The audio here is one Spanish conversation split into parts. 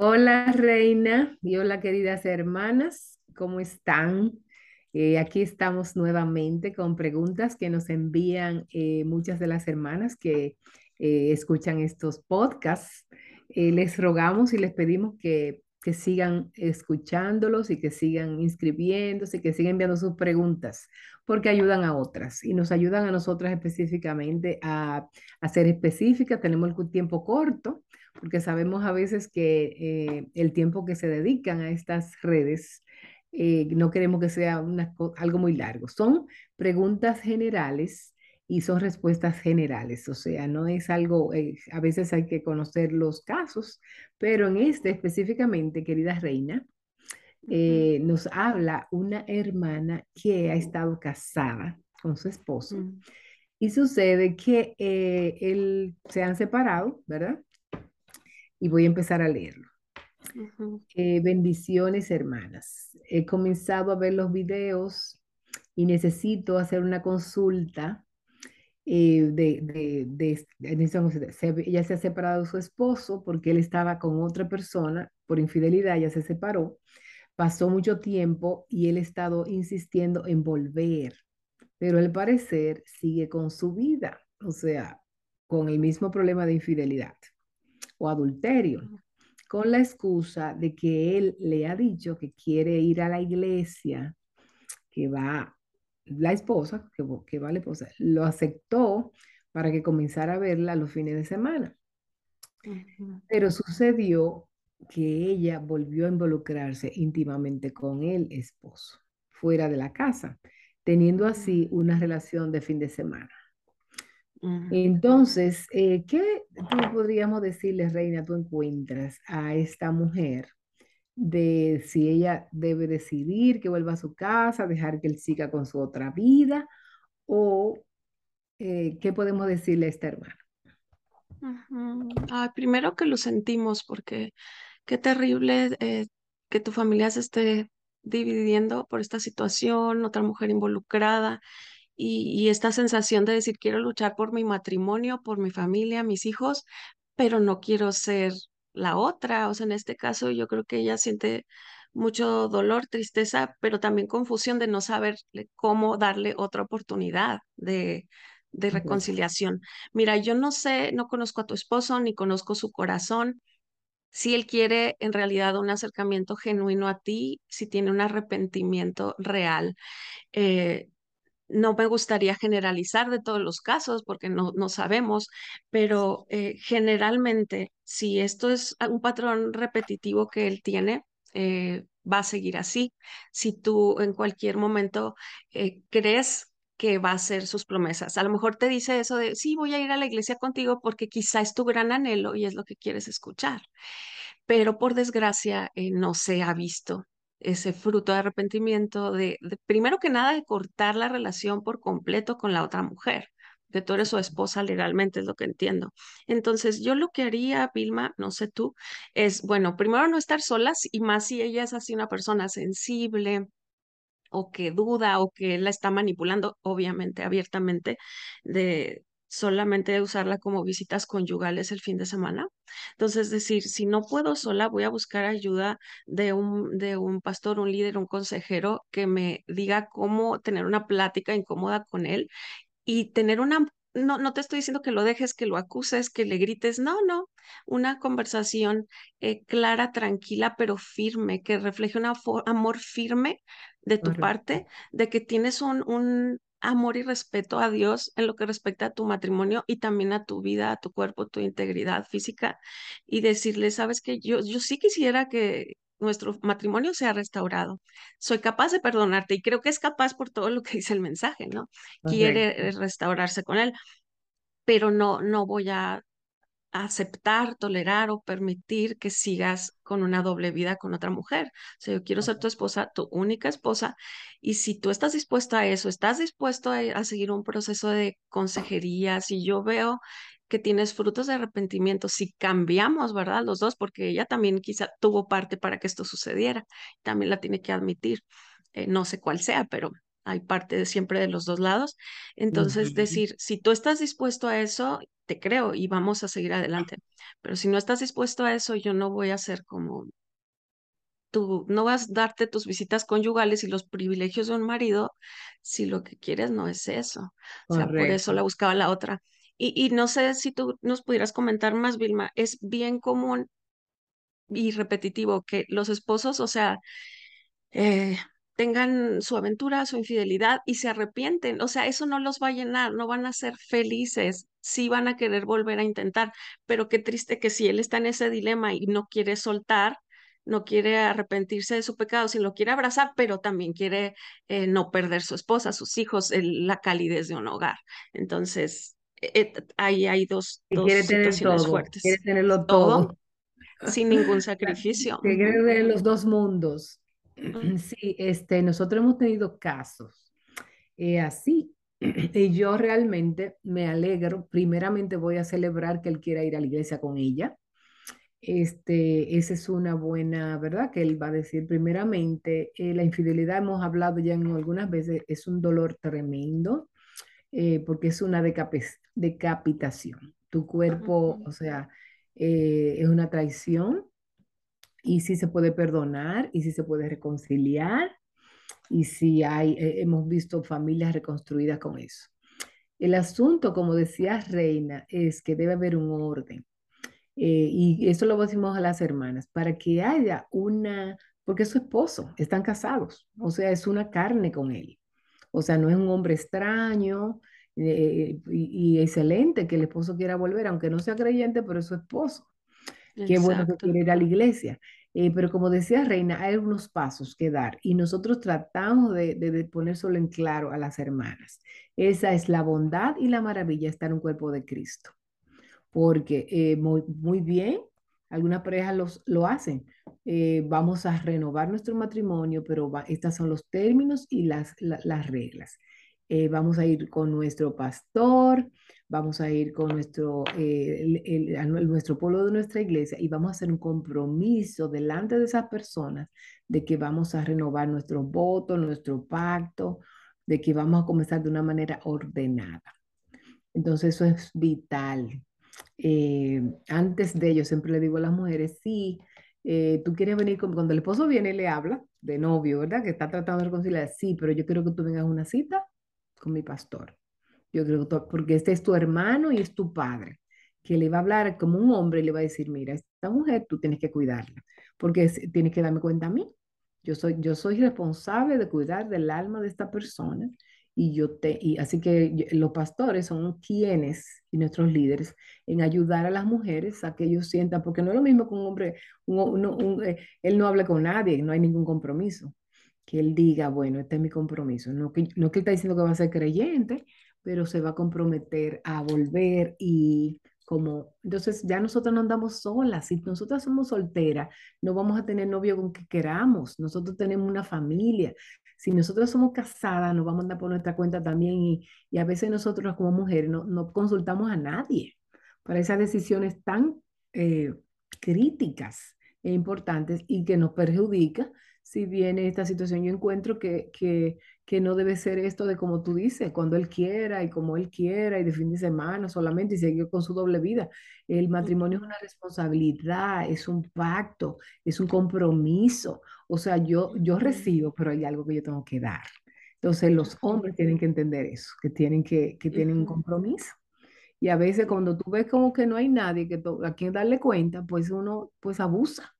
Hola, Reina, y hola, queridas hermanas, ¿cómo están? Eh, aquí estamos nuevamente con preguntas que nos envían eh, muchas de las hermanas que eh, escuchan estos podcasts. les rogamos y les pedimos que, que sigan escuchándolos y que sigan inscribiéndose y que sigan enviando sus preguntas, porque ayudan a otras y nos ayudan a nosotras específicamente a, a ser específicas. Tenemos el tiempo corto porque sabemos a veces que eh, el tiempo que se dedican a estas redes, eh, no queremos que sea algo muy largo. Son preguntas generales y son respuestas generales, o sea, no es algo, eh, a veces hay que conocer los casos, pero en este específicamente, querida reina, nos habla una hermana que ha estado casada con su esposo. Mm. Y sucede que él se han separado, ¿verdad? y voy a empezar a leerlo. Eh, bendiciones, hermanas. He comenzado a ver los videos y necesito hacer una consulta. Eh, de, de, de, ella se ha separado de su esposo porque él estaba con otra persona por infidelidad, ella se separó, pasó mucho tiempo y él ha estado insistiendo en volver, pero al parecer sigue con su vida, o sea, con el mismo problema de infidelidad o adulterio, con la excusa de que él le ha dicho que quiere ir a la iglesia, que va la esposa, que, que va la esposa, lo aceptó para que comenzara a verla los fines de semana. Pero sucedió que ella volvió a involucrarse íntimamente con el esposo, fuera de la casa, teniendo así una relación de fin de semana. Entonces, eh, ¿qué tú podríamos decirle, Reina, tú encuentras a esta mujer de si ella debe decidir que vuelva a su casa, dejar que él siga con su otra vida, o eh, qué podemos decirle a esta hermana? primero que lo sentimos, porque qué terrible eh, que tu familia se esté dividiendo por esta situación, otra mujer involucrada y, esta sensación de decir, quiero luchar por mi matrimonio, por mi familia, mis hijos, pero no quiero ser la otra. O sea, en este caso yo creo que ella siente mucho dolor, tristeza, pero también confusión de no saber cómo darle otra oportunidad de, de reconciliación. Mira, yo no sé, no conozco a tu esposo ni conozco su corazón. Si él quiere en realidad un acercamiento genuino a ti, si tiene un arrepentimiento real. Eh, no me gustaría generalizar de todos los casos porque no, no sabemos, pero eh, generalmente si esto es un patrón repetitivo que él tiene, eh, va a seguir así. Si tú en cualquier momento eh, crees que va a hacer sus promesas, a lo mejor te dice eso de, sí, voy a ir a la iglesia contigo porque quizá es tu gran anhelo y es lo que quieres escuchar, pero por desgracia no se ha visto ese fruto de arrepentimiento de, primero que nada, de cortar la relación por completo con la otra mujer, que tú eres su esposa legalmente, es lo que entiendo. Entonces, yo lo que haría, Vilma, no sé tú, es, bueno, primero no estar solas y más si ella es así una persona sensible o que duda o que la está manipulando, obviamente, abiertamente, de, solamente usarla como visitas conyugales el fin de semana. Entonces, es decir, si no puedo sola, voy a buscar ayuda de un, de un pastor, un líder, un consejero que me diga cómo tener una plática incómoda con él y tener una no, no te estoy diciendo que lo dejes, que lo acuses, que le grites, no, no, una conversación eh, clara, tranquila, pero firme, que refleje un amor firme de tu parte, de que tienes un, un, amor y respeto a Dios en lo que respecta a tu matrimonio y también a tu vida, a tu cuerpo, tu integridad física y decirle, sabes que yo, yo sí quisiera que nuestro matrimonio sea restaurado. Soy capaz de perdonarte y creo que es capaz por todo lo que dice el mensaje, ¿no? Quiere restaurarse con él, pero no, no voy a aceptar, tolerar o permitir que sigas con una doble vida con otra mujer. O sea, yo quiero ser tu esposa, tu única esposa, y si tú estás dispuesto a eso, estás dispuesto a, seguir un proceso de consejería, si yo veo que tienes frutos de arrepentimiento, si cambiamos, ¿verdad? Los dos, porque ella también quizá tuvo parte para que esto sucediera, también la tiene que admitir, eh, no sé cuál sea, pero hay parte de siempre de los dos lados. Entonces, decir, si tú estás dispuesto a eso, te creo y vamos a seguir adelante. Pero si no estás dispuesto a eso, yo no voy a ser como tú, no vas a darte tus visitas conyugales y los privilegios de un marido si lo que quieres no es eso. O sea, por eso la buscaba la otra. Y, y no sé si tú nos pudieras comentar más, Vilma, es bien común y repetitivo que los esposos, o sea, eh, tengan su aventura, su infidelidad y se arrepienten. O sea, eso no los va a llenar, no van a ser felices, sí van a querer volver a intentar, pero qué triste que si él está en ese dilema y no quiere soltar, no quiere arrepentirse de su pecado, si lo quiere abrazar, pero también quiere eh, no perder su esposa, sus hijos, la calidez de un hogar. Entonces, eh, ahí hay dos, dos situaciones fuertes. Quiere tenerlo todo. sin ningún sacrificio. Quiere tener los dos mundos. Sí, este, nosotros hemos tenido casos eh, así. Y yo realmente me alegro. Primeramente voy a celebrar que él quiera ir a la iglesia con ella. Este, esa es una buena, ¿verdad? Que él va a decir primeramente, eh, la infidelidad, hemos hablado ya en algunas veces, es un dolor tremendo eh, porque es una decapitación. Tu cuerpo, o sea, es una traición y si se puede perdonar y si se puede reconciliar y si hay, eh, hemos visto familias reconstruidas con eso. El asunto, como decía Reina, es que debe haber un orden. Eh, y eso lo decimos a las hermanas, para que haya una, porque es su esposo, están casados, o sea, es una carne con él. O sea, no es un hombre extraño eh, y, y, excelente que el esposo quiera volver, aunque no sea creyente, pero es su esposo. Qué bueno que quiere ir a la iglesia. Eh, pero como decía Reina, hay unos pasos que dar y nosotros tratamos de, de, poner solo en claro a las hermanas. Esa es la bondad y la maravilla estar en un cuerpo de Cristo. Porque eh, muy, muy, bien, algunas parejas los, lo hacen. Eh, vamos a renovar nuestro matrimonio, pero estos son los términos y las, las reglas. vamos a ir con nuestro pastor, vamos a ir con nuestro, eh, nuestro pueblo de nuestra iglesia y vamos a hacer un compromiso delante de esas personas de que vamos a renovar nuestro voto, nuestro pacto, de que vamos a comenzar de una manera ordenada. Entonces eso es vital. Eh, antes de ello, siempre le digo a las mujeres, sí, eh, tú quieres venir, cuando el esposo viene y le habla de novio, ¿verdad? Que está tratando de reconciliar, sí, pero yo quiero que tú vengas a una cita con mi pastor. Yo creo que porque este es tu hermano y es tu padre, que le va a hablar como un hombre y le va a decir, mira, esta mujer tú tienes que cuidarla, porque tienes que darme cuenta a mí. Yo soy, yo soy responsable de cuidar del alma de esta persona y yo te, y así que los pastores son quienes y nuestros líderes en ayudar a las mujeres a que ellos sientan, porque no es lo mismo que un hombre, eh, él no habla con nadie, no hay ningún compromiso. Que él diga, bueno, este es mi compromiso. No que, no que él está diciendo que va a ser creyente, pero se va a comprometer a volver y como, entonces ya nosotros no andamos solas, si nosotras somos solteras, no vamos a tener novio con que queramos, nosotros tenemos una familia, si nosotros somos casadas, nos vamos a andar por nuestra cuenta también y, y a veces nosotros como mujeres no, no, consultamos a nadie para esas decisiones tan eh, críticas e importantes y que nos perjudica si viene esta situación. Yo encuentro que, que, que no debe ser esto de como tú dices, cuando él quiera y como él quiera y de fin de semana solamente y seguir con su doble vida. El matrimonio es una responsabilidad, es un pacto, es un compromiso. O sea, yo, yo recibo, pero hay algo que yo tengo que dar. Entonces los hombres tienen que entender eso, que tienen que, que tienen un compromiso. Y a veces cuando tú ves como que no hay nadie que a quien darle cuenta, pues uno pues abusa.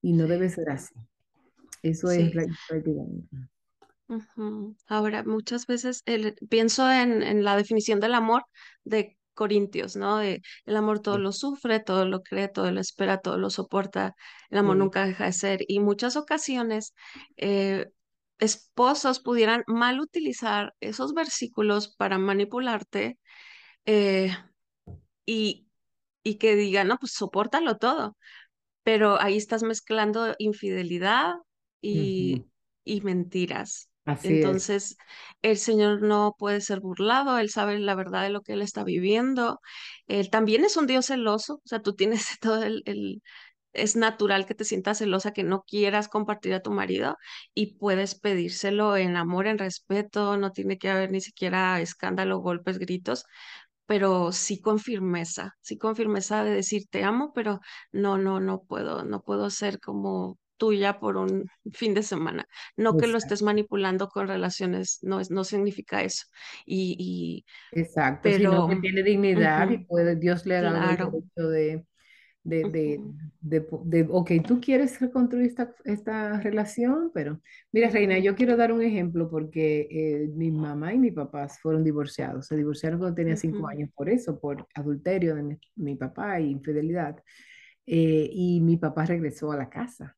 Y no debe ser así. Eso es prácticamente. Ahora, muchas veces pienso en, la definición del amor de Corintios, ¿no? De el amor todo lo sufre, todo lo cree, todo lo espera, todo lo soporta, el amor nunca deja de ser. Y muchas ocasiones eh, esposos pudieran mal utilizar esos versículos para manipularte eh, y, y que digan, no, pues soportalo todo. Pero ahí estás mezclando infidelidad y, y mentiras. Entonces, el Señor no puede ser burlado, Él sabe la verdad de lo que Él está viviendo. Él también es un Dios celoso, o sea, tú tienes todo el, es natural que te sientas celosa, que no quieras compartir a tu marido y puedes pedírselo en amor, en respeto, no tiene que haber ni siquiera escándalo, golpes, gritos, pero sí con firmeza, sí con firmeza de decir te amo, pero no, no, no puedo, no puedo ser como tuya por un fin de semana. No que lo estés Exacto, manipulando con relaciones, no es, no significa eso. Y, y exacto, sino pero, que tiene dignidad y ujú, puede, Dios le ha dado el claro, derecho de, de, de, de, de, ok, tú quieres reconstruir esta, esta relación, pero mira, Reina, yo quiero dar un ejemplo porque eh, mi mamá y mi papá fueron divorciados, se divorciaron cuando tenía cinco ujú, años por eso, por adulterio de mi, mi papá y infidelidad, Eh, y mi papá regresó a la casa.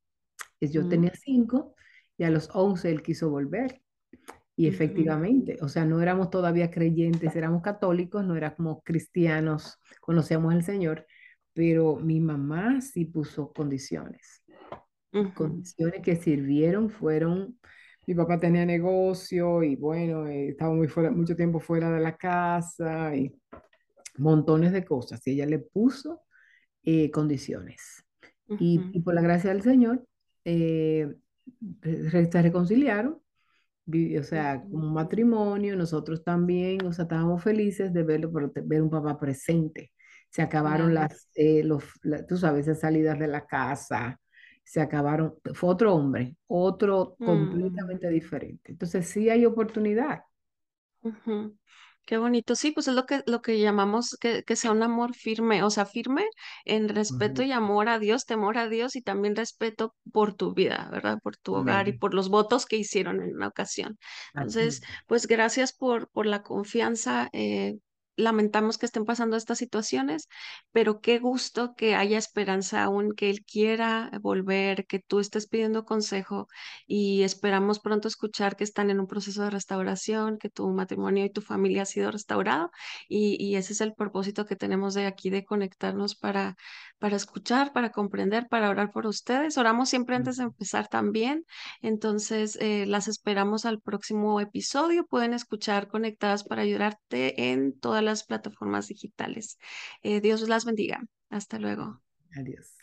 Eh, Yo ujú, tenía cinco y a los once él quiso volver. Y efectivamente, o sea, no éramos todavía creyentes, éramos católicos, no éramos cristianos, conocíamos al Señor, pero mi mamá sí puso condiciones. Condiciones que sirvieron fueron, mi papá tenía negocio y bueno, eh, estaba muy fuera, mucho tiempo fuera de la casa y montones de cosas. Y ella le puso eh, condiciones. Y, ujú, y por la gracia del Señor, eh, se reconciliaron o sea, como matrimonio, nosotros también, o sea, estábamos felices de verlo, pero ver un papá presente. Se acabaron Claro. las, eh, los, la- tú sabes, esas salidas de la casa, se acabaron, fue otro hombre, otro Mm. completamente diferente. Entonces sí hay oportunidad. Ujú. Qué bonito. Sí, pues es lo que, lo que llamamos que, que sea un amor firme, o sea, firme en respeto y amor a Dios, temor a Dios y también respeto por tu vida, ¿verdad? Por tu hogar y por los votos que hicieron en una ocasión. Entonces, es. pues gracias por, por la confianza. eh, Lamentamos que estén pasando estas situaciones, pero qué gusto que haya esperanza aún, que Él quiera volver, que tú estés pidiendo consejo y esperamos pronto escuchar que están en un proceso de restauración, que tu matrimonio y tu familia ha sido restaurado y, y ese es el propósito que tenemos de aquí de conectarnos para, para escuchar, para comprender, para orar por ustedes. Oramos siempre antes de empezar también, entonces eh, las esperamos al próximo episodio. Pueden escuchar conectadas para ayudarte en todas las plataformas digitales. Eh, Dios las bendiga. Hasta luego. Adiós.